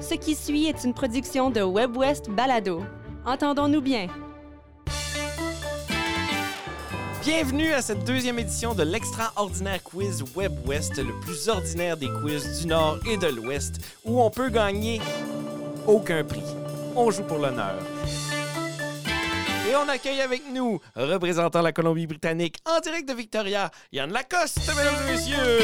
Ce qui suit est une production de WebWest Balado. Entendons-nous bien. Bienvenue à cette deuxième édition de l'extraordinaire quiz Web West, le plus ordinaire des quiz du Nord et de l'Ouest, où on peut gagner aucun prix. On joue pour l'honneur. Et on accueille avec nous, représentant la Colombie-Britannique en direct de Victoria, Yann Lacoste, mesdames et messieurs.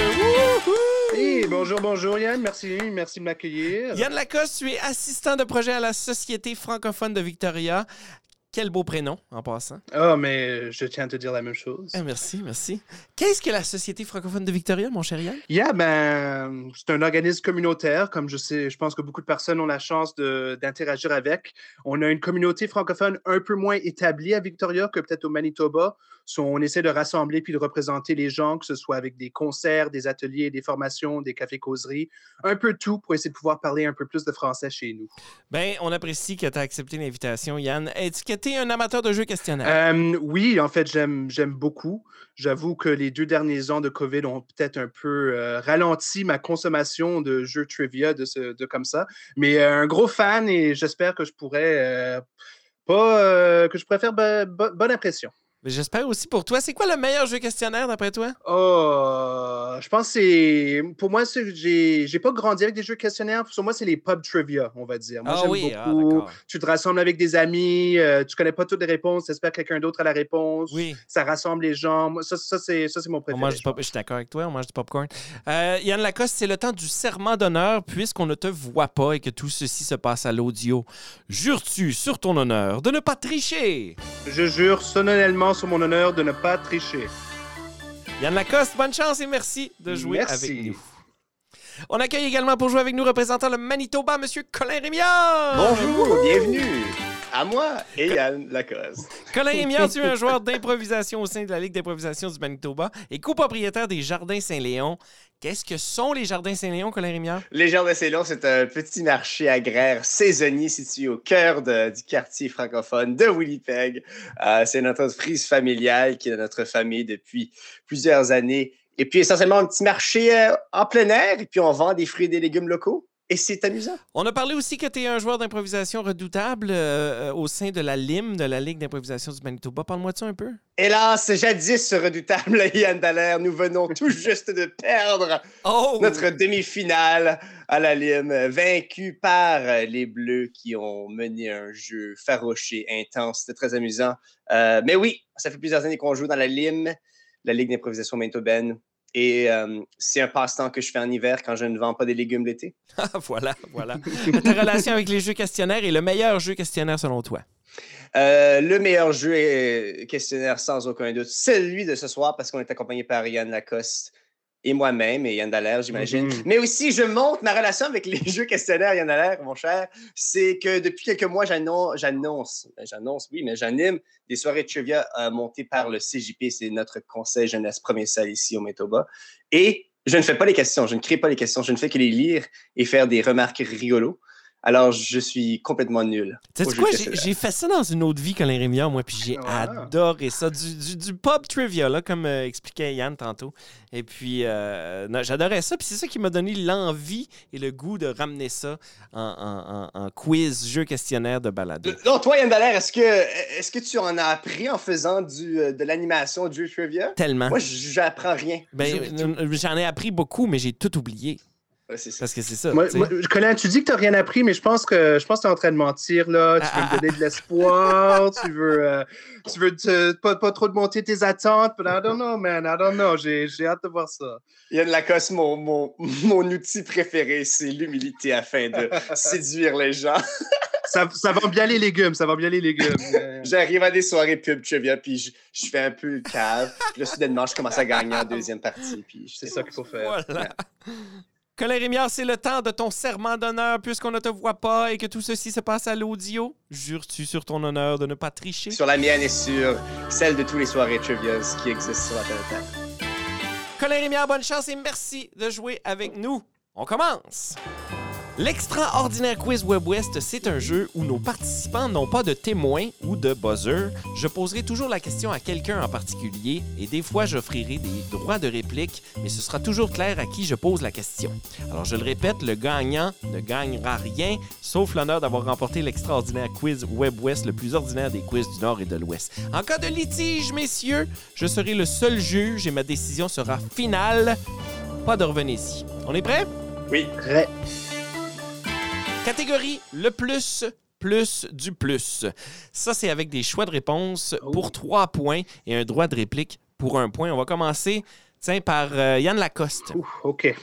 Wouhou! Hey, bonjour, bonjour Yann, merci, merci de m'accueillir. Yann Lacoste, tu es assistant de projet à la Société francophone de Victoria. Quel beau prénom, en passant. Ah, mais je tiens à te dire la même chose. Ah, merci, merci. Qu'est-ce que la Société francophone de Victoria, mon cher Yann? Yeah, ben, c'est un organisme communautaire, comme je sais, je pense que beaucoup de personnes ont la chance d'interagir avec. On a une communauté francophone un peu moins établie à Victoria que peut-être au Manitoba. So, on essaie de rassembler puis de représenter les gens, que ce soit avec des concerts, des ateliers, des formations, des cafés-causeries, un peu tout pour essayer de pouvoir parler un peu plus de français chez nous. Ben, on apprécie que tu as accepté l'invitation, Yann. Est-ce que tu es un amateur de jeux questionnaires? Euh, oui, en fait, j'aime, beaucoup. J'avoue que les deux derniers ans de COVID ont peut-être un peu euh, ralenti ma consommation de jeux trivia de, ce, de comme ça. Mais euh, un gros fan et j'espère que je pourrais pas que je pourrais faire bo- bo- bonne impression. Mais J'espère aussi pour toi. C'est quoi le meilleur jeu questionnaire d'après toi? Oh, je pense que c'est. Pour moi, j'ai j'ai pas grandi avec des jeux questionnaires. Pour moi, c'est les pub trivia, on va dire. Moi, ah j'aime oui, ah, beaucoup. tu te rassembles avec des amis, euh, tu connais pas toutes les réponses, tu espères que quelqu'un d'autre a la réponse. Oui. Ça rassemble les gens. Ça, ça, c'est ça, c'est mon On préféré. mange du je je suis d'accord avec toi, on mange du popcorn. Euh, Yann Lacoste, c'est le temps du serment d'honneur puisqu'on ne te voit pas et que tout ceci se passe à l'audio. Jures-tu sur ton honneur de ne pas tricher? Je jure solennellement sur mon honneur de ne pas tricher. Yann Lacoste, bonne chance et merci de jouer Merci. avec nous. On accueille également pour jouer avec nous représentant le Manitoba, Monsieur Colin Rémillard. Bonjour, bienvenue à moi et Yann Lacoste. Colin Rémillard, tu es un joueur d'improvisation au sein de la Ligue d'improvisation du Manitoba et copropriétaire des Jardins Saint-Léon. Qu'est-ce que sont les Jardins Saint-Léon, Colin Rémillard? Les Jardins Célon, c'est un petit marché agraire saisonnier situé au cœur du quartier francophone de Winnipeg. Euh, c'est notre entreprise familiale qui est notre famille depuis plusieurs années. Et puis essentiellement un petit marché euh, en plein air et puis on vend des fruits et des légumes locaux. Et c'est amusant. On a parlé aussi que tu es un joueur d'improvisation redoutable euh, au sein de la LIM, de la Ligue d'improvisation du Manitoba. Parle-moi de ça un peu. Hélas, jadis redoutable Yann Dallaire, nous venons tout juste de perdre Oh! notre demi-finale à la Lime, vaincu par les Bleus qui ont mené un jeu farouche et intense. C'était très amusant. Euh, mais oui, ça fait plusieurs années qu'on joue dans la Lime, la Ligue d'improvisation manitobaine. Et euh, c'est un passe-temps que je fais en hiver quand je ne vends pas des légumes l'été. Ah, voilà, voilà. Ta relation avec les jeux questionnaires est le meilleur jeu questionnaire selon toi? Euh, le meilleur jeu est questionnaire sans aucun doute, celui de ce soir parce qu'on est accompagné par Yann Lacoste et moi-même et Yann Dallaire, j'imagine. Mhm. Mais aussi, je montre ma relation avec les jeux questionnaires, Yann Dallaire, mon cher. C'est que depuis quelques mois, j'annon- j'annonce, ben, j'annonce, oui, mais j'anime des soirées de trivia euh, montées par le CJP, c'est notre conseil jeunesse provincial ici au Manitoba. Et je ne fais pas les questions, je ne crée pas les questions, je ne fais que les lire et faire des remarques rigolos. Alors, je suis complètement nul. Tu sais quoi? J'ai fait ça dans une autre vie, Colin Rémillard, moi, puis j'ai Ah. adoré ça. Du, du, du pub trivia, là, comme euh, expliquait Yann tantôt. Et puis, euh, non, j'adorais ça. Puis c'est ça qui m'a donné l'envie et le goût de ramener ça en, en- en- en quiz, jeu questionnaire de balado. Non, toi, Yann Dallaire, est-ce que, est-ce que tu en as appris en faisant du, euh, de l'animation de jeu trivia? Tellement. Moi, j'apprends rien. Ben, Je- euh, J'en ai appris beaucoup, mais j'ai tout oublié. Ouais, c'est ça. Parce que c'est ça. Moi, moi, Colin, tu dis que tu n'as rien appris, mais je pense que je pense que tu es en train de mentir. Là. Tu veux Ah, me donner de l'espoir, tu veux, euh, tu veux te- pas, pas trop de monter tes attentes. But I don't know, man. I don't know. J'ai j'ai hâte de voir ça. Yann Lacoste, mon, mon, mon outil préféré, c'est l'humilité afin de séduire les gens. ça. Ça vend bien les légumes. Ça vend bien les légumes. J'arrive à des soirées pub trivia, puis je, je fais un peu cave. Puis là, soudainement, je commence à gagner en deuxième partie. Puis C'est ça qu'il faut faire. Voilà. Colin Rémillard, c'est le temps de ton serment d'honneur puisqu'on ne te voit pas et que tout ceci se passe à l'audio. Jures-tu sur ton honneur de ne pas tricher? Sur la mienne et sur celle de tous les soirées trivias qui existent sur la planète. Colin Rémillard, bonne chance et merci de jouer avec nous. On commence! L'extraordinaire quiz Web West, c'est un jeu où nos participants n'ont pas de témoins ou de buzzer. Je poserai toujours la question à quelqu'un en particulier et des fois j'offrirai des droits de réplique, mais ce sera toujours clair à qui je pose la question. Alors je le répète, le gagnant ne gagnera rien, sauf l'honneur d'avoir remporté l'extraordinaire quiz Web West, le plus ordinaire des quiz du Nord et de l'Ouest. En cas de litige, messieurs, je serai le seul juge et ma décision sera finale. Pas de revenir ici. On est prêt? Oui. Prêt. Catégorie le plus plus du plus. Ça, c'est avec des choix de réponse Oh. pour trois points et un droit de réplique pour un point. On va commencer tiens, par euh, Yann Lacoste. Ouh, OK.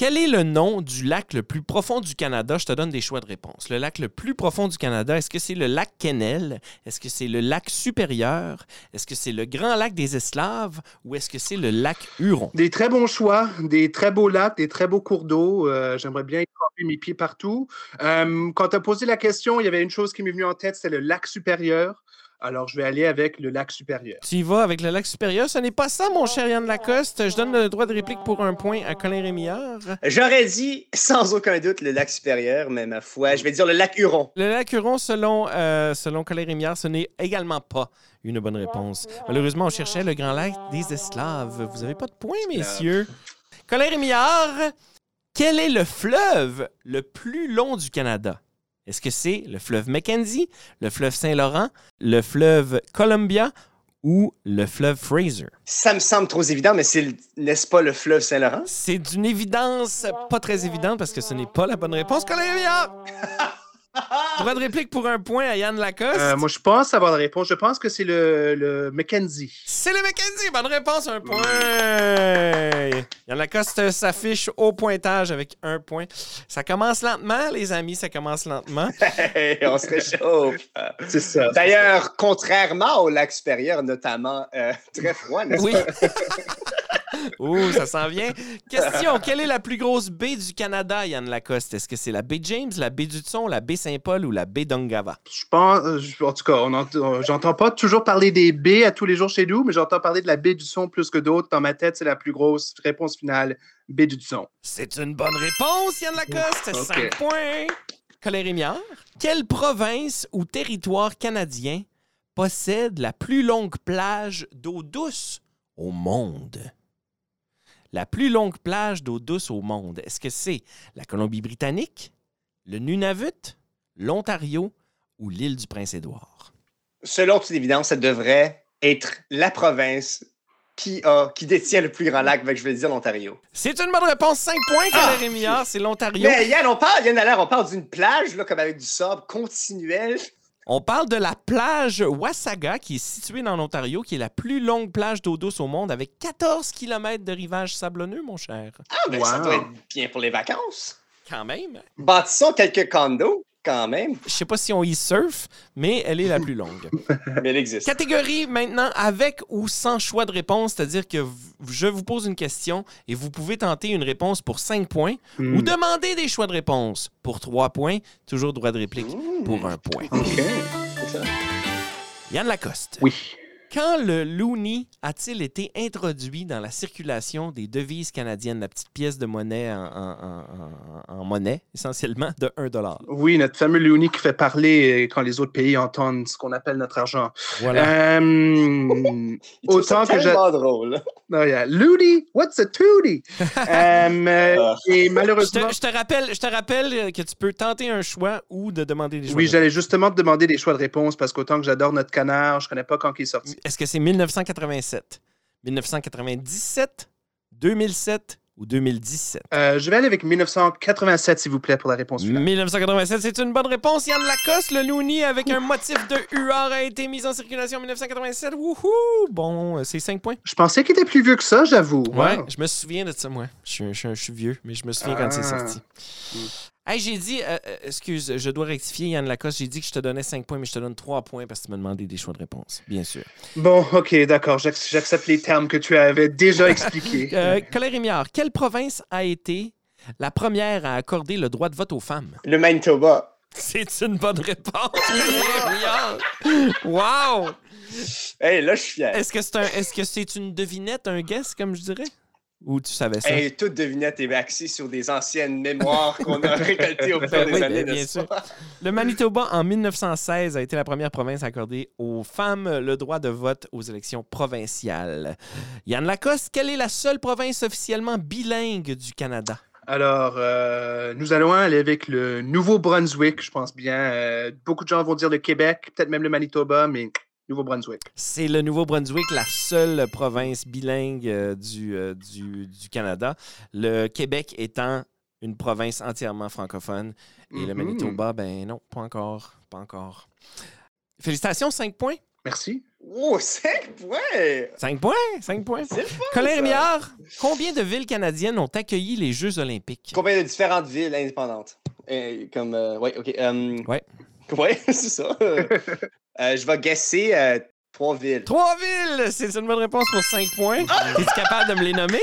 Quel est le nom du lac le plus profond du Canada? Je te donne des choix de réponse. Le lac le plus profond du Canada, est-ce que c'est le lac Kennel? Est-ce que c'est le lac supérieur? Est-ce que c'est le grand lac des Esclaves? Ou est-ce que c'est le lac Huron? Des très bons choix, des très beaux lacs, des très beaux cours d'eau. Euh, J'aimerais bien y mes pieds partout. Euh, quand tu as posé la question, il y avait une chose qui m'est venue en tête, c'était le lac supérieur. Alors, je vais aller avec le lac supérieur. Tu y vas avec le lac supérieur. Ce n'est pas ça, mon cher Yann Lacoste. Je donne le droit de réplique pour un point à Colin Rémillard. J'aurais dit sans aucun doute le lac supérieur, mais ma foi, je vais dire le lac Huron. Le lac Huron, selon, euh, selon Colin Rémillard, ce n'est également pas une bonne réponse. Malheureusement, on cherchait le grand lac des esclaves. Vous n'avez pas de points, messieurs. Colin Rémillard, quel est le fleuve le plus long du Canada? Est-ce que c'est le fleuve Mackenzie, le fleuve Saint-Laurent, le fleuve Columbia ou le fleuve Fraser? Ça me semble trop évident, mais c'est, n'est-ce pas le fleuve Saint-Laurent? C'est d'une évidence pas très évidente parce que ce n'est pas la bonne réponse. Rémillard! Droit de réplique pour un point à Yann Lacoste. Euh, moi, je pense avoir la réponse. Je pense que c'est le, le Mackenzie. C'est le Mackenzie. Bonne réponse, un point. Yann Lacoste s'affiche au pointage avec un point. Ça commence lentement, les amis, ça commence lentement. Hey, on se réchauffe. C'est ça. D'ailleurs, contrairement au lac supérieur, notamment, euh, très froid, n'est-ce Oui. pas? Ouh, ça s'en vient. Question quelle est la plus grosse baie du Canada, Yann Lacoste? Est-ce que c'est la baie James, la baie du Thon, la baie Saint-Paul ou la baie d'Ongava? Je pense, euh, en tout cas, j'entends pas toujours parler des baies à tous les jours chez nous, mais j'entends parler de la baie du son plus que d'autres. Dans ma tête, c'est la plus grosse réponse finale, baie du son. C'est une bonne réponse, Yann Lacoste. Ok. 5 points. Colin Rémillard, quelle province ou territoire canadien possède la plus longue plage d'eau douce au monde? La plus longue plage d'eau douce au monde, est-ce que c'est la Colombie-Britannique, le Nunavut, l'Ontario ou l'île du Prince-Édouard? Selon toute évidence, ça devrait être la province qui, a, qui détient le plus grand lac, que je vais dire l'Ontario. C'est une bonne réponse. 5 points, Ah! Rémillard. C'est l'Ontario. Mais Yann, on parle, Yann Allaire, on parle d'une plage, là, comme avec du sable continuel. On parle de la plage Wasaga, qui est située dans l'Ontario, qui est la plus longue plage d'eau douce au monde, avec 14 km de rivage sablonneux, mon cher. Ah, ben ça doit être bien pour les vacances. Quand même. Bâtissons quelques condos, quand même, Je sais pas si on y surfe, mais elle est la plus longue. mais elle existe. Catégorie maintenant avec ou sans choix de réponse, c'est-à-dire que je vous pose une question et vous pouvez tenter une réponse pour 5 points Hmm. ou demander des choix de réponse pour 3 points, toujours droit de réplique Mmh. pour un point. OK. Yann Lacoste. Oui. Quand le loonie a-t-il été introduit dans la circulation des devises canadiennes, la petite pièce de monnaie en, en- en- en- en monnaie, essentiellement, de 1 Oui, notre fameux Looney qui fait parler euh, quand les autres pays entendent ce qu'on appelle notre argent. Voilà. Euh, ça autant que je... tellement drôle. Oh, yeah. Looney, what's a tootie? Euh, euh, Ah. et Je malheureusement... te, je te rappelle, je te rappelle que tu peux tenter un choix ou de demander des choix. Oui, de j'allais justement te demander des choix de réponse parce qu'autant que j'adore notre canard, je connais pas quand il est sorti. Est-ce que c'est 1987, 1997, 2007 ou 2017? Euh, je vais aller avec 1987, s'il vous plaît, pour la réponse finale. 1987, c'est une bonne réponse. Yann Lacoste, le Looney avec un motif de UR a été mis en circulation en 1987. Wouhou! Bon, euh, c'est 5 points. Je pensais qu'il était plus vieux que ça, j'avoue. Ouais, Wow. je me souviens de ça, moi. Je suis, je suis- je suis vieux, mais je me souviens quand c'est Ah. sorti. Hey, j'ai dit, euh, euh, excuse, je dois rectifier, Yann Lacoste, j'ai dit que je te donnais 5 points, mais je te donne 3 points parce que tu m'as demandé des choix de réponse, bien sûr. Bon, ok, d'accord. j'ac- J'accepte les termes que tu avais déjà expliqués. Euh, Colin Rémillard, quelle province a été la première à accorder le droit de vote aux femmes? Le Manitoba. C'est une bonne réponse. Wow! Hey, là, je suis fier. Est-ce que c'est un, est-ce que c'est une devinette, un guess, comme je dirais? Ou tu savais ça? Hey, toute devinette est axée sur des anciennes mémoires qu'on a récoltées au fil des oui, années, bien sûr. Le Manitoba, en 1916, a été la première province à accorder aux femmes le droit de vote aux élections provinciales. Yann Lacoste, quelle est la seule province officiellement bilingue du Canada? Alors, euh, nous allons aller avec le Nouveau-Brunswick, je pense bien. Euh, beaucoup de gens vont dire le Québec, peut-être même le Manitoba, mais Nouveau-Brunswick. C'est le Nouveau-Brunswick, la seule province bilingue euh, du, euh, du, du Canada. Le Québec étant une province entièrement francophone. Et le Mhm. Manitoba, ben non, pas encore. Pas encore. Félicitations, 5 points. Merci. Oh, 5 points! 5 points, 5 points. C'est le fun, Colin. Rémillard, combien de villes canadiennes ont accueilli les Jeux olympiques? Combien de différentes villes indépendantes? Euh, comme, euh, ouais, ok. Ouais. Ouais, c'est ça. Euh, je vais guesser euh, trois villes. Trois villes! C'est une bonne réponse pour 5 points. Es-tu capable de me les nommer?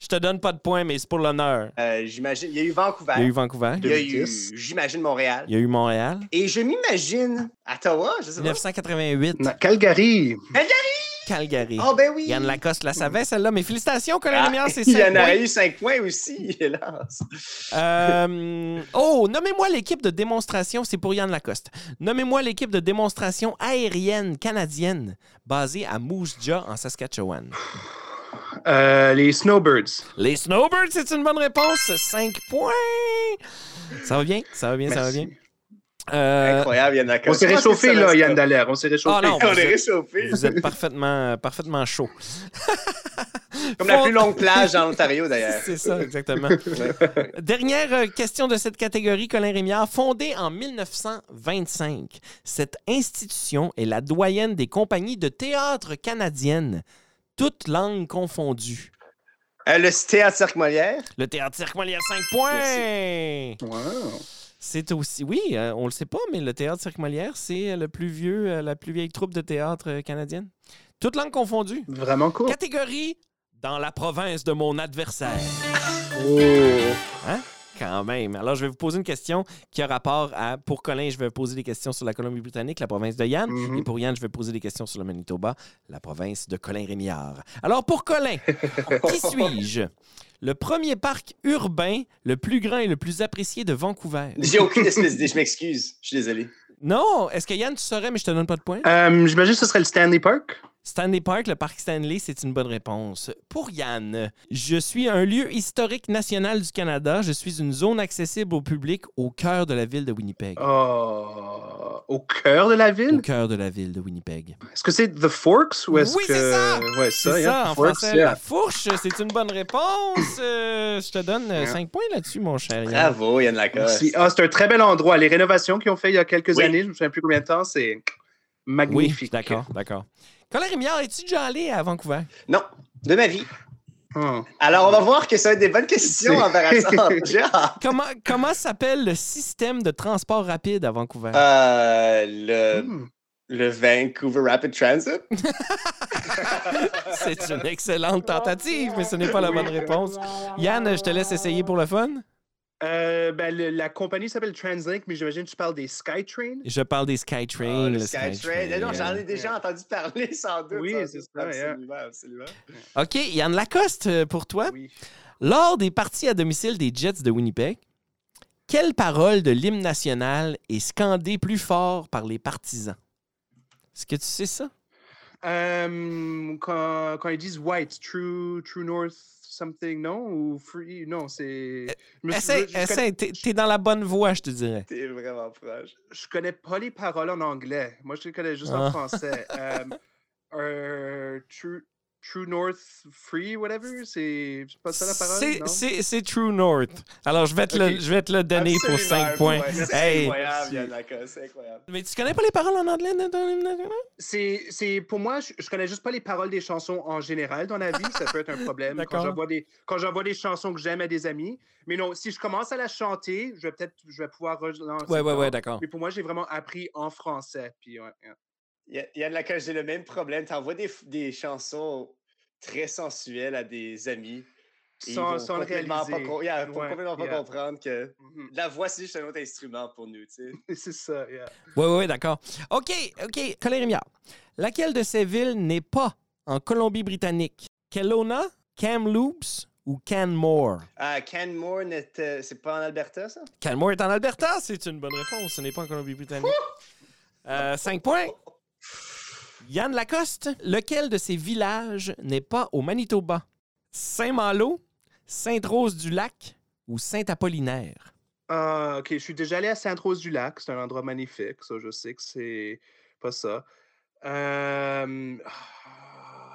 Je te donne pas de points, mais c'est pour l'honneur. Euh, j'imagine, il y a eu Vancouver. Il y a eu Vancouver, Il y a eu, 2010. j'imagine, Montréal. il y a eu Montréal, Et je m'imagine Ottawa, je sais pas. 1988, Na- Calgary. Calgary. Oh, ben oui! Yann Lacoste la savait, celle-là. Mais félicitations, Colin Ah, Rémillard, c'est il 5 y en a eu 5 points aussi, hélas. Euh, oh, nommez-moi l'équipe de démonstration, c'est pour Yann Lacoste. Nommez-moi l'équipe de démonstration aérienne canadienne basée à Moose Jaw, en Saskatchewan. Euh, les Snowbirds. Les Snowbirds, c'est une bonne réponse. 5 points. Ça va bien, ça va bien, ça va bien? Euh, Incroyable, Yann. On s'est que réchauffé, là, Yann Dallaire. On s'est réchauffé. Ah non, On vous est êtes- réchauffé. vous êtes parfaitement, parfaitement chaud. Comme la plus longue plage dans l'Ontario, d'ailleurs. C'est ça, exactement. Dernière euh, question de cette catégorie, Colin Rémillard. Fondée en 1925, cette institution est la doyenne des compagnies de théâtre canadiennes, toutes langues confondues. Euh, le théâtre Cirque Molière. Le théâtre Cirque Molière, 5 points! Wow. C'est aussi, oui, euh, on le sait pas, mais le théâtre Cirque Molière, c'est le plus vieux, euh, la plus vieille troupe de théâtre euh, canadienne. Toutes langues confondues. Vraiment cool. Catégorie dans la province de mon adversaire. Oh. Quand même. Alors, je vais vous poser une question qui a rapport à. Pour Colin, je vais poser des questions sur la Colombie-Britannique, la province de Yann. Mhm. Et pour Yann, je vais poser des questions sur le Manitoba, la province de Colin Rémillard. Alors, pour Colin, qui suis-je? Le premier parc urbain le plus grand et le plus apprécié de Vancouver? J'ai aucune espèce d'idée, je m'excuse. Je suis désolé. Non, est-ce que Yann, tu saurais, mais je te donne pas de points? Euh, J'imagine que ce serait le Stanley Park. Stanley Park, le parc Stanley, c'est une bonne réponse. Pour Yann, je suis un lieu historique national du Canada. Je suis une zone accessible au public au cœur de la ville de Winnipeg. Oh, au cœur de la Au ville. cœur de la ville de Winnipeg. Est-ce que c'est The Forks ou est-ce Oui, que. c'est ça! Ouais, C'est ça, ça, yeah, en Forks, français, yeah. la fourche, c'est une bonne réponse. Euh, je te donne Yeah. 5 points là-dessus, mon cher Yann. Bravo, Yann Lacoste. Ah, c'est un très bel endroit. Les rénovations qu'ils ont fait il y a quelques Oui. années, je ne me souviens plus combien de temps, c'est Oui, magnifique. d'accord, d'accord. Colin Rémillard, es-tu déjà allé à Vancouver? Non, de ma vie. Oh. Alors, on va voir que ça va être des bonnes questions C'est- embarrassantes. Comment, comment s'appelle le système de transport rapide à Vancouver? Euh, le, Hmm. le Vancouver Rapid Transit. C'est une excellente tentative, mais ce n'est pas la bonne réponse. Yann, je te laisse essayer pour le fun. Euh, ben, le- la compagnie s'appelle Translink, mais j'imagine que tu parles des SkyTrain. Je parle des Skytrain. Ah, le Skytrain. Non, j'en ai déjà entendu parler, sans doute. Oui, c'est ça, yeah. Absolument, absolument. OK, Yann Lacoste, euh, pour toi. Oui. Lors des parties à domicile des Jets de Winnipeg, quelle parole de l'hymne national est scandée plus fort par les partisans? Est-ce que tu sais ça? Euh, quand, quand ils disent white, true, true north, something, non? Ou free, non, c'est. me suis- Essaye, connais- essaye. T'es, dans la bonne voie, je te dirais. T'es vraiment proche. Je connais pas les paroles en anglais. Moi, je les connais juste Ah. en français. Euh, euh, true, true North Free, whatever? C'est pas ça la parole? C'est, non? c'est- c'est True North. Alors, je vais te, le, je vais te le donner pour Absolument, 5 points. ouais, C'est Hey. incroyable, Lacoste, c'est incroyable. Mais tu connais pas les paroles en anglais? C'est, c'est- pour moi, je, je connais juste pas les paroles des chansons en général dans la vie. Ça peut être un problème D'accord. quand j'envoie des, quand j'envoie des chansons que j'aime à des amis. Mais non, si je commence à la chanter, je vais peut-être, je vais pouvoir relancer. Ouais, ouais, ouais, d'accord. Mais pour moi, j'ai vraiment appris en français. Puis, ouais, ouais. Ya- Yann Lacoste, j'ai le même problème. T'envoies des, des chansons très sensuelles à des amis. et ils Sans, vont sans le complètement réaliser. Pas, yeah, Ouais, complètement pas comprendre que Mhm. la voix, c'est juste un autre instrument pour nous, tu sais. C'est ça, yeah. Oui, oui, d'accord. OK, OK. Colin. Laquelle de ces villes n'est pas en Colombie-Britannique? Kelowna, Kamloops ou Canmore? Ah, Canmore, n'est- euh, c'est pas en Alberta, ça? Canmore est en Alberta, c'est une bonne réponse. Ce n'est pas en Colombie-Britannique. Euh, cinq points. Yann Lacoste, lequel de ces villages n'est pas au Manitoba? Saint-Malo, Sainte-Rose-du-Lac ou Saint-Apollinaire? Ah, ok, je suis déjà allé à Sainte-Rose-du-Lac. C'est un endroit magnifique. Je sais que c'est pas ça. Euh,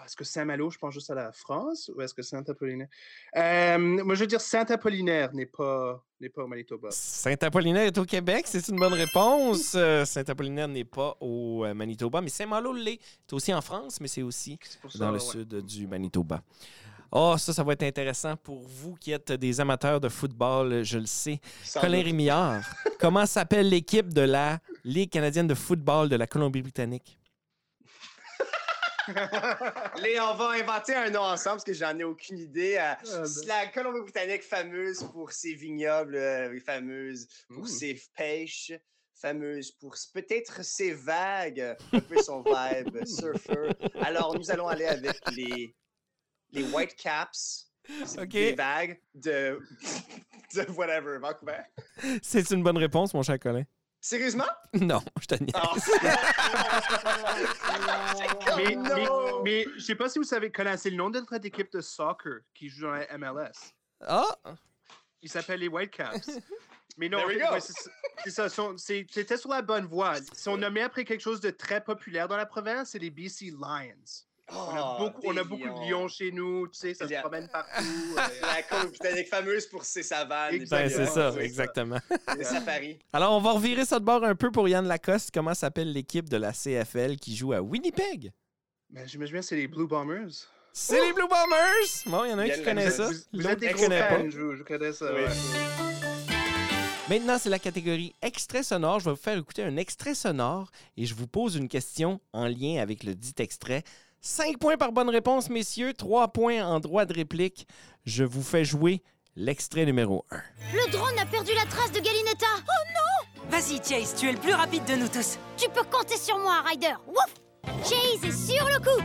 Est-ce que Saint-Malo, je pense juste à la France ou est-ce que Saint-Apollinaire? Euh, moi, je veux dire Saint-Apollinaire n'est pas, n'est pas au Manitoba. Saint-Apollinaire est au Québec, c'est une bonne réponse. Euh, Saint-Apollinaire n'est pas au euh, Manitoba, mais Saint-Malo l'est. C'est aussi en France, mais c'est aussi ça, dans le ouais. sud du Manitoba. Oh, ça, ça va être intéressant pour vous qui êtes des amateurs de football, je le sais. Sans Colin doute. Rémillard, comment s'appelle l'équipe de la Ligue canadienne de football de la Colombie-Britannique? Léon, on va inventer un nom ensemble parce que j'en ai aucune idée. Euh, Ah, ben. c'est la Colombie-Britannique fameuse pour ses vignobles, euh, fameuse pour Ouh. ses pêches, fameuse pour peut-être ses vagues, un peu son vibe surfer. Alors, nous allons aller avec les, les Whitecaps, c'est OK. des vagues de, de whatever, Vancouver. C'est une bonne réponse, mon cher Colin. Sérieusement? Non, je te niaise. Ah. Mais, mais, non! mais je sais pas si vous savez, connaissez le nom de notre équipe de soccer qui joue dans la MLS. Ah! Il s'appelle les Whitecaps. Mais non, c'est ça. C'était sur la bonne voie. Ils sont nommés après quelque chose de très populaire dans la province, c'est les BC Lions. On a, Oh, beaucoup, on a beaucoup de lions. chez nous, tu sais, ça se promène partout. euh, La Colombie-Britannique fameuse pour ses savanes. Ben, c'est ça, exactement. Les safaris. Alors, on va revirer ça de bord un peu pour Yann Lacoste. Comment s'appelle l'équipe de la CFL qui joue à Winnipeg? Mais j'imagine bien c'est les Blue Bombers. C'est les Blue Bombers! Bon, il y en a un qui connaît ça. L'autre qui connaît pas. je, je connais ça. Oui. ouais. Maintenant, c'est la catégorie extrait sonore. Je vais vous faire écouter un extrait sonore et je vous pose une question en lien avec le dit extrait. 5 points par bonne réponse, messieurs. 3 points en droit de réplique. Je vous fais jouer l'extrait numéro 1. Le drone a perdu la trace de Galinetta Oh Vas-y, Chase, tu es le plus rapide de nous tous. Tu peux compter sur moi, Ryder Wouf Chase est sur le coup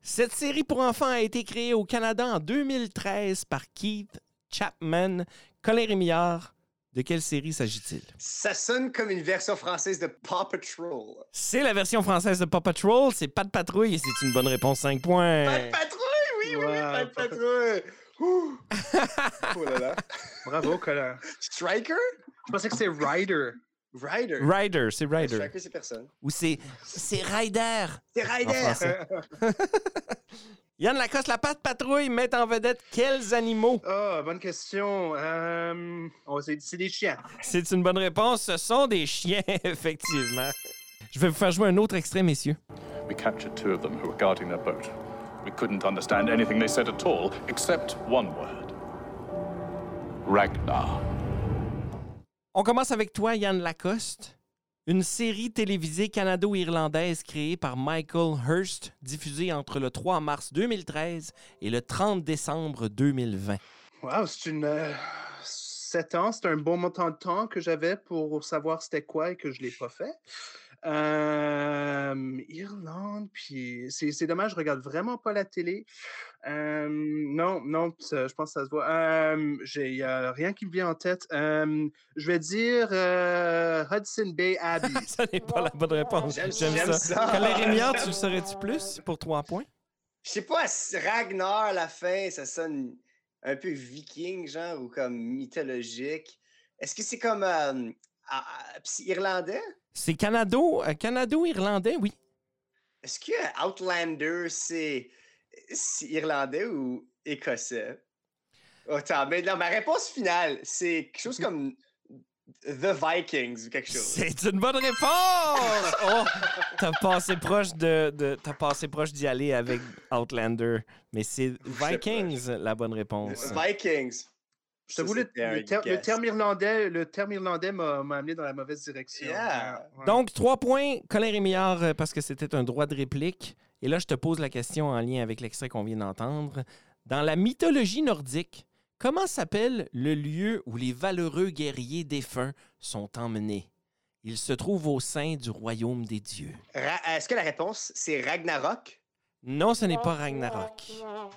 Cette série pour enfants a été créée au Canada en 2013 par Keith Chapman. Colin Rémillard, de quelle série s'agit-il? Ça sonne comme une version française de Paw Patrol. C'est la version française de Paw Patrol. C'est Pas de patrouille et c'est une bonne réponse. 5 points. Pas de patrouille, oui, oui, Ouais, pas de patrouille. Ouh. oh là là. Bravo, Colin. Striker? Je pensais que c'est Ryder. Ryder. Rider, c'est Rider. Striker, c'est personne. Ou c'est c'est Ryder. C'est français. Yann Lacoste, la patte patrouille met en vedette quels animaux? Ah, bonne question. Euh, oh, c'est c'est des chiens. C'est une bonne réponse. Ce sont des chiens, effectivement. Je vais vous faire jouer un autre extrait, messieurs. We captured two of them who were guarding their boat. We couldn't understand anything they said at all, except one word Ragnar. On commence avec toi, Yann Lacoste. Une série télévisée canado-irlandaise créée par Michael Hurst, diffusée entre le 3 mars 2013 et le 30 décembre 2020. Wow, c'est une. euh, 7 ans, c'est un bon montant de temps que j'avais pour savoir c'était quoi et que je ne l'ai pas fait. Euh, Irlande, puis c'est c'est dommage, je regarde vraiment pas la télé. Euh, non, non, je pense que ça se voit. Euh, J'ai y a rien qui me vient en tête. Euh, je vais dire euh, Hudson Bay Abbey. Ça n'est pas la bonne réponse. J'aime- J'aime j'aime ça. ça. Colin Rémillard, tu le saurais-tu plus pour 3 points? Je sais pas, si Ragnar, à la fin, ça sonne un peu viking, genre, ou comme mythologique. Est-ce que c'est comme ah, ah, c'est irlandais? C'est Canado, euh, Canado-Irlandais, oui. Est-ce que Outlander, c'est irlandais ou écossais? Oh, attends, mais non, ma réponse finale, c'est quelque chose comme The Vikings ou quelque chose. C'est une bonne réponse! Oh, t'as passé proche de, de- t'as passé proche d'y aller avec Outlander, mais c'est Vikings la bonne réponse. Vikings. Je t'avoue, le, ter- terme irlandais, le terme irlandais m'a m'a amené dans la mauvaise direction. Yeah. Ouais, ouais. Donc, trois points, Colin Rémillard, euh, parce que c'était un droit de réplique. Et là, je te pose la question en lien avec l'extrait qu'on vient d'entendre. Dans la mythologie nordique, comment s'appelle le lieu où les valeureux guerriers défunts sont emmenés? Il se trouve au sein du royaume des dieux. Est-ce que la réponse, c'est Ragnarok? Non, ce n'est pas Ragnarok.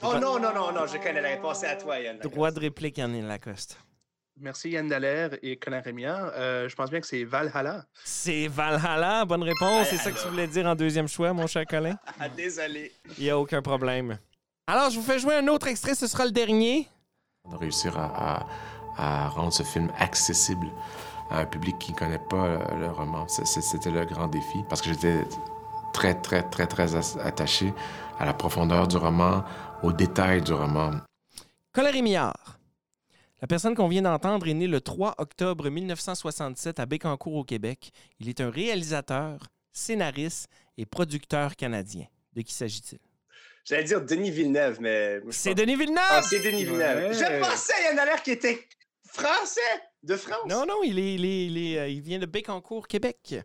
Oh non, non, non, non, je connais la réponse. C'est à toi, Yann. Droit de réplique, Yann Lacoste. Merci Yann Dallaire et Colin Rémillard. Euh, je pense bien que c'est Valhalla. C'est Valhalla, bonne réponse. C'est ça que tu voulais dire en deuxième choix, mon cher Colin? Ah, désolé. Il n'y a aucun problème. Alors, je vous fais jouer un autre extrait, ce sera le dernier. de réussir à, à- à rendre ce film accessible à un public qui ne connaît pas le, le roman. C'était le grand défi parce que j'étais très, très, très, attaché à la profondeur du roman, aux détails du roman. Colin Rémillard. La personne qu'on vient d'entendre est née le 3 octobre 1967 à Bécancour, au Québec. Il est un réalisateur, scénariste et producteur canadien. De qui s'agit-il? J'allais dire Denis Villeneuve, mais. je C'est pense- Denis Villeneuve! Ah, c'est Denis Villeneuve. Ouais. Je pensais à Yann Allaire qui était français, de France. Non, non, il, est, il, est- il, est, euh, il vient de Bécancourt, Québec.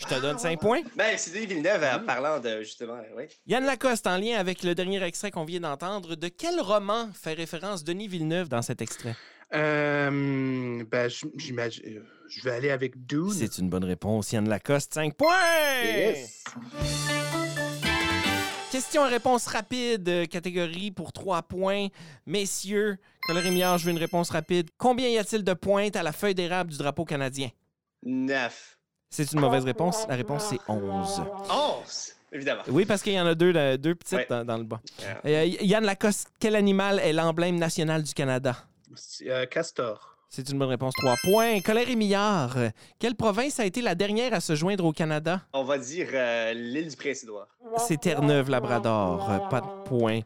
Je te donne 5 points. Ben, c'est Denis Villeneuve en parlant de, justement, oui. Yann Lacoste, en lien avec le dernier extrait qu'on vient d'entendre, de quel roman fait référence Denis Villeneuve dans cet extrait? Euh, ben, j'imagine. euh, Je vais aller avec Dune. C'est une bonne réponse. Yann Lacoste, 5 points! Yes. Question à réponse rapide, euh, catégorie pour 3 points. Messieurs, Colin Rémillard, je veux une réponse rapide. Combien y a-t-il de pointes à la feuille d'érable du drapeau canadien? Neuf. C'est une mauvaise réponse. La réponse, c'est 11. Onze, évidemment. Oui, parce qu'il y en a deux, là, deux petites Ouais. dans, dans le bas. Yeah. Euh, Yann Lacoste, quel animal est l'emblème national du Canada? Euh, Castor. C'est une bonne réponse. 3 points. Colin Rémillard, euh, quelle province a été la dernière à se joindre au Canada? On va dire euh, l'île du Prince-Édouard. C'est Terre-Neuve-Labrador. Euh, Pas de points.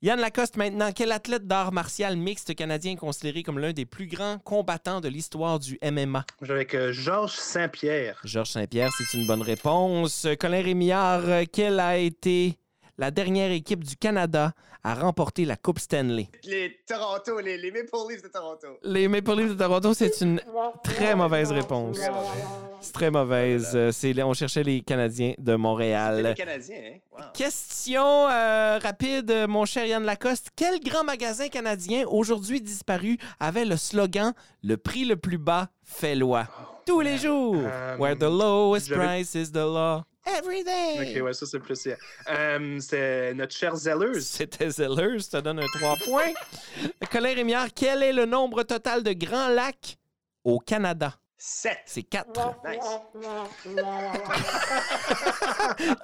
Yann Lacoste, maintenant, quel athlète d'art martial mixte canadien est considéré comme l'un des plus grands combattants de l'histoire du MMA? Avec euh, Georges Saint-Pierre. Georges Saint-Pierre, c'est une bonne réponse. Colin Rémillard, euh, quelle a été la dernière équipe du Canada à remporter la Coupe Stanley? Les Toronto, les, les Maple Leafs de Toronto. Les Maple Leafs de Toronto, c'est une très mauvaise réponse. C'est très mauvaise. Euh, c'est- on cherchait les Canadiens de C'est Montréal. les Canadiens, hein? Wow. Question euh, rapide, mon cher Yann Lacoste. Quel grand magasin canadien, aujourd'hui disparu, avait le slogan Le prix le plus bas fait loi Tous les jours. Euh, Where the lowest price is the law. Every day. Ok, ouais, ça c'est plus. Euh, c'est notre cher Zellers. C'était Zellers, ça donne un 3 points. Colin Rémillard, quel est le nombre total de grands lacs au Canada? Sept. C'est 4. Nice.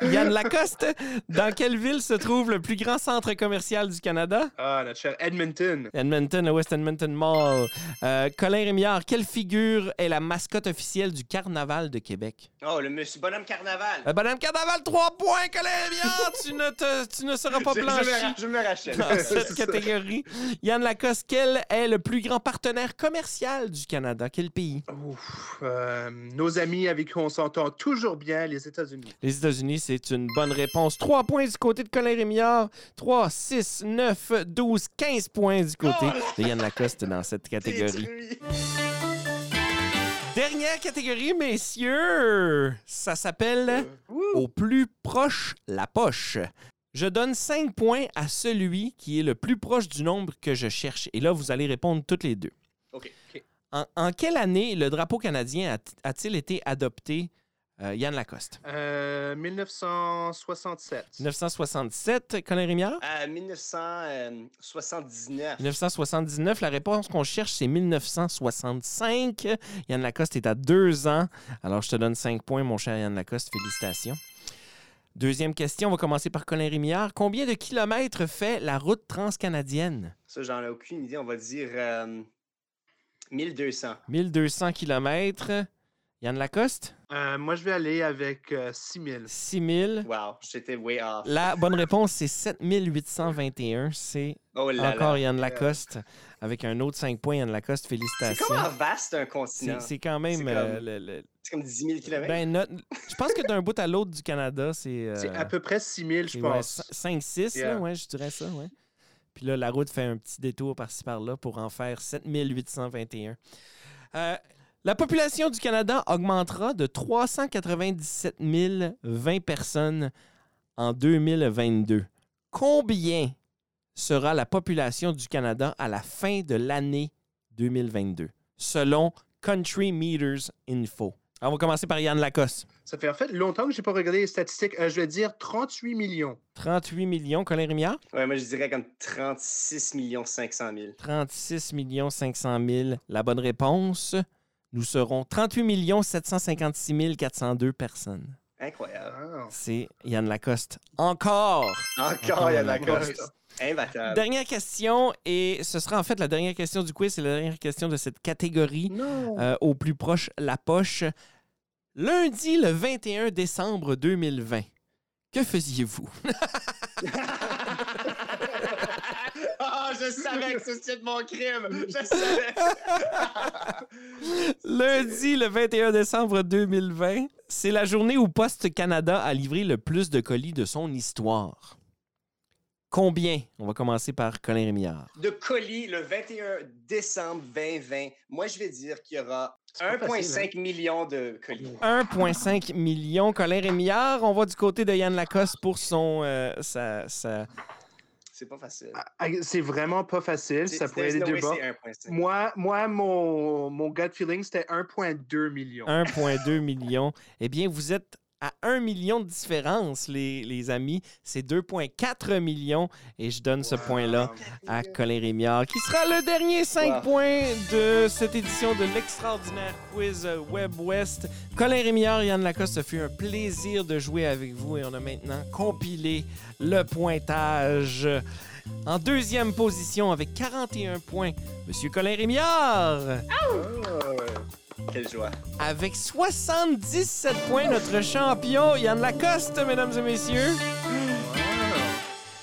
Yann Lacoste, dans quelle ville se trouve le plus grand centre commercial du Canada? Ah, notre cher Edmonton. Edmonton, le West Edmonton Mall. Euh, Colin Rémillard, quelle figure est la mascotte officielle du Carnaval de Québec? Oh, le monsieur Bonhomme Carnaval. Le bonhomme Carnaval, 3 points, Colin Rémillard! tu, ne te- tu ne seras pas je, je me, blanchi je me rachète. dans cette catégorie. Yann Lacoste, quel est le plus grand partenaire commercial du Canada? Quel pays? Ouf, euh, nos amis avec qui on s'entend toujours bien, les États-Unis. Les États-Unis, c'est une bonne réponse. 3 points du côté de Colin Rémillard. 3, 6, 9, 12, 15 points du côté de Yann Lacoste dans cette catégorie. Dernière catégorie, messieurs. Ça s'appelle Au plus proche la poche. Je donne 5 points à celui qui est le plus proche du nombre que je cherche. Et là, vous allez répondre toutes les deux. OK. En, en quelle année le drapeau canadien a-t-il été adopté, euh, Yann Lacoste? Euh, 1967. 1967, Colin Rémillard? Euh, 1979. 1979, la réponse qu'on cherche, c'est 1965. Yann Lacoste est à deux ans. Alors, je te donne cinq points, mon cher Yann Lacoste. Félicitations. Deuxième question, on va commencer par Colin Rémillard. Combien de kilomètres fait la route transcanadienne? Ça, j'en ai aucune idée. On va dire euh, 1200. 1200 kilomètres. Yann Lacoste? Euh, moi, je vais aller avec euh, 6000. 6000. Wow, j'étais way off. La bonne réponse, c'est 7821. C'est Oh encore là. Yann Lacoste. Avec un autre 5 points, Yann Lacoste. C'est Félicitations. comment vaste un C'est continent? c'est quand même... C'est comme- euh, le- le- C'est comme 10 000 km? Ben, notre- je pense que d'un bout à l'autre du Canada, c'est. C'est euh, à peu près 6000, je c'est, pense. ouais, 5-6, Yeah. ouais, je dirais ça, ouais. Puis là, la route fait un petit détour par-ci par-là pour en faire 7821. Euh, la population du Canada augmentera de 397 020 personnes en 2022. Combien sera la population du Canada à la fin de l'année 2022, selon Country Meters Info? On va commencer par Yann Lacoste. Ça fait en fait longtemps que j'ai pas regardé les statistiques. Euh, je vais dire 38 millions. 38 millions. Colin Rémillard? Ouais, moi, je dirais comme 36 500 000. 36 500 000. La bonne réponse, nous serons 38 756 402 personnes. Incroyable. C'est Yann Lacoste. Encore! Encore, il y a la coste. Imbattable. Dernière question, et ce sera en fait la dernière question du quiz, c'est la dernière question de cette catégorie. Euh, au plus proche, la poche. Lundi, le 21 décembre 2020, que faisiez-vous? Je savais que c'était de mon crime. Je savais. Lundi, le 21 décembre 2020, c'est la journée où Poste Canada a livré le plus de colis de son histoire. Combien? On va commencer par Colin Rémillard. De colis le 21 décembre 2020, moi, je vais dire qu'il y aura pas 1,5 facile, million de colis. 1,5 million. Colin Rémillard, on va du côté de Yann Lacoste pour son, euh, sa, sa- C'est pas facile. Ah, C'est vraiment pas facile. Ça pourrait aller deux 1,5. Moi, moi mon, mon gut feeling, c'était 1,2 million. 1,2 million. Eh bien, vous êtes à 1 million de différence, les, les amis. C'est 2,4 millions. Et je donne ce point-là à Colin Rémillard, qui sera le dernier 5 Wow. points de cette édition de l'extraordinaire quiz Web West. Colin Rémillard, Yann Lacoste, ça fait un plaisir de jouer avec vous et on a maintenant compilé le pointage. En deuxième position, avec 41 points, Monsieur Colin Rémillard. Quelle joie. Avec 77 points, notre champion, Yann Lacoste, mesdames et messieurs.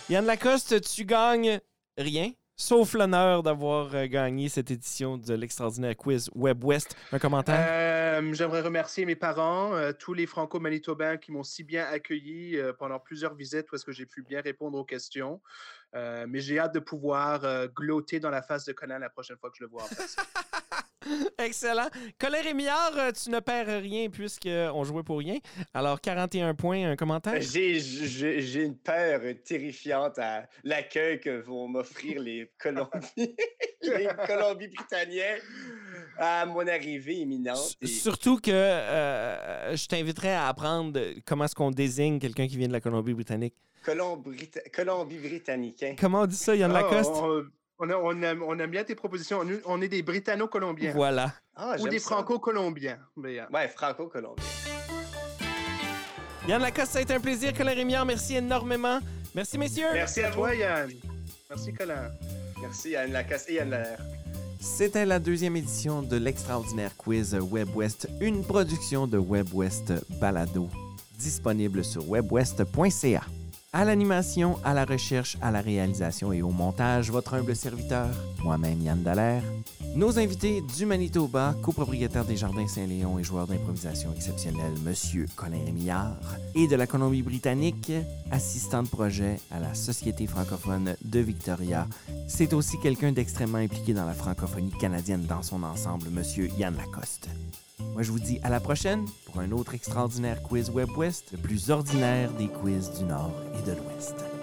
Yann Lacoste, tu gagnes rien, sauf l'honneur d'avoir euh, gagné cette édition de l'extraordinaire quiz Web West. Un commentaire? Euh, J'aimerais remercier mes parents, euh, tous les franco-manitobains qui m'ont si bien accueilli euh, pendant plusieurs visites où est-ce que j'ai pu bien répondre aux questions. Euh, mais j'ai hâte de pouvoir euh, glotter dans la face de Conan la prochaine fois que je le vois en face. Excellent. Colin Rémillard, euh, tu ne perds rien puisqu'on jouait pour rien. Alors, 41 points, un commentaire? J'ai- une peur terrifiante à l'accueil que vont m'offrir les Colombiens, les Colombiens-Britanniens à mon arrivée imminente. Et- Surtout que euh, je t'inviterais à apprendre comment est-ce qu'on désigne quelqu'un qui vient de la Colombie-Britannique. Colombrita- Colombie-Britannicains. Comment on dit ça, Yann Lacoste? on, on, a- on aime, on aime bien tes propositions. On, on est des Britanno-Colombiens. Voilà. Ah, Ou des. Franco-Colombiens. Mais, euh, Ouais, franco-colombien. Yann Lacoste, ça a été un plaisir. Colin Rémillard, merci énormément. Merci, messieurs. Merci à toi, Yann. Merci, Colin. Merci Anne Lacasse et Anne Lair. C'était la deuxième édition de l'extraordinaire quiz Web West, une production de Web West Balado, disponible sur webwest.ca. À l'animation, à la recherche, à la réalisation et au montage, votre humble serviteur, moi-même Yann Dallaire. Nos invités du Manitoba, copropriétaire des Jardins Saint-Léon et joueur d'improvisation exceptionnel, Monsieur Colin Rémillard, et de la Colombie-Britannique, assistant de projet à la Société francophone de Victoria, c'est aussi quelqu'un d'extrêmement impliqué dans la francophonie canadienne dans son ensemble, Monsieur Yann Lacoste. Moi, je vous dis à la prochaine pour un autre extraordinaire quiz Web West, le plus ordinaire des quiz du Nord et de l'Ouest.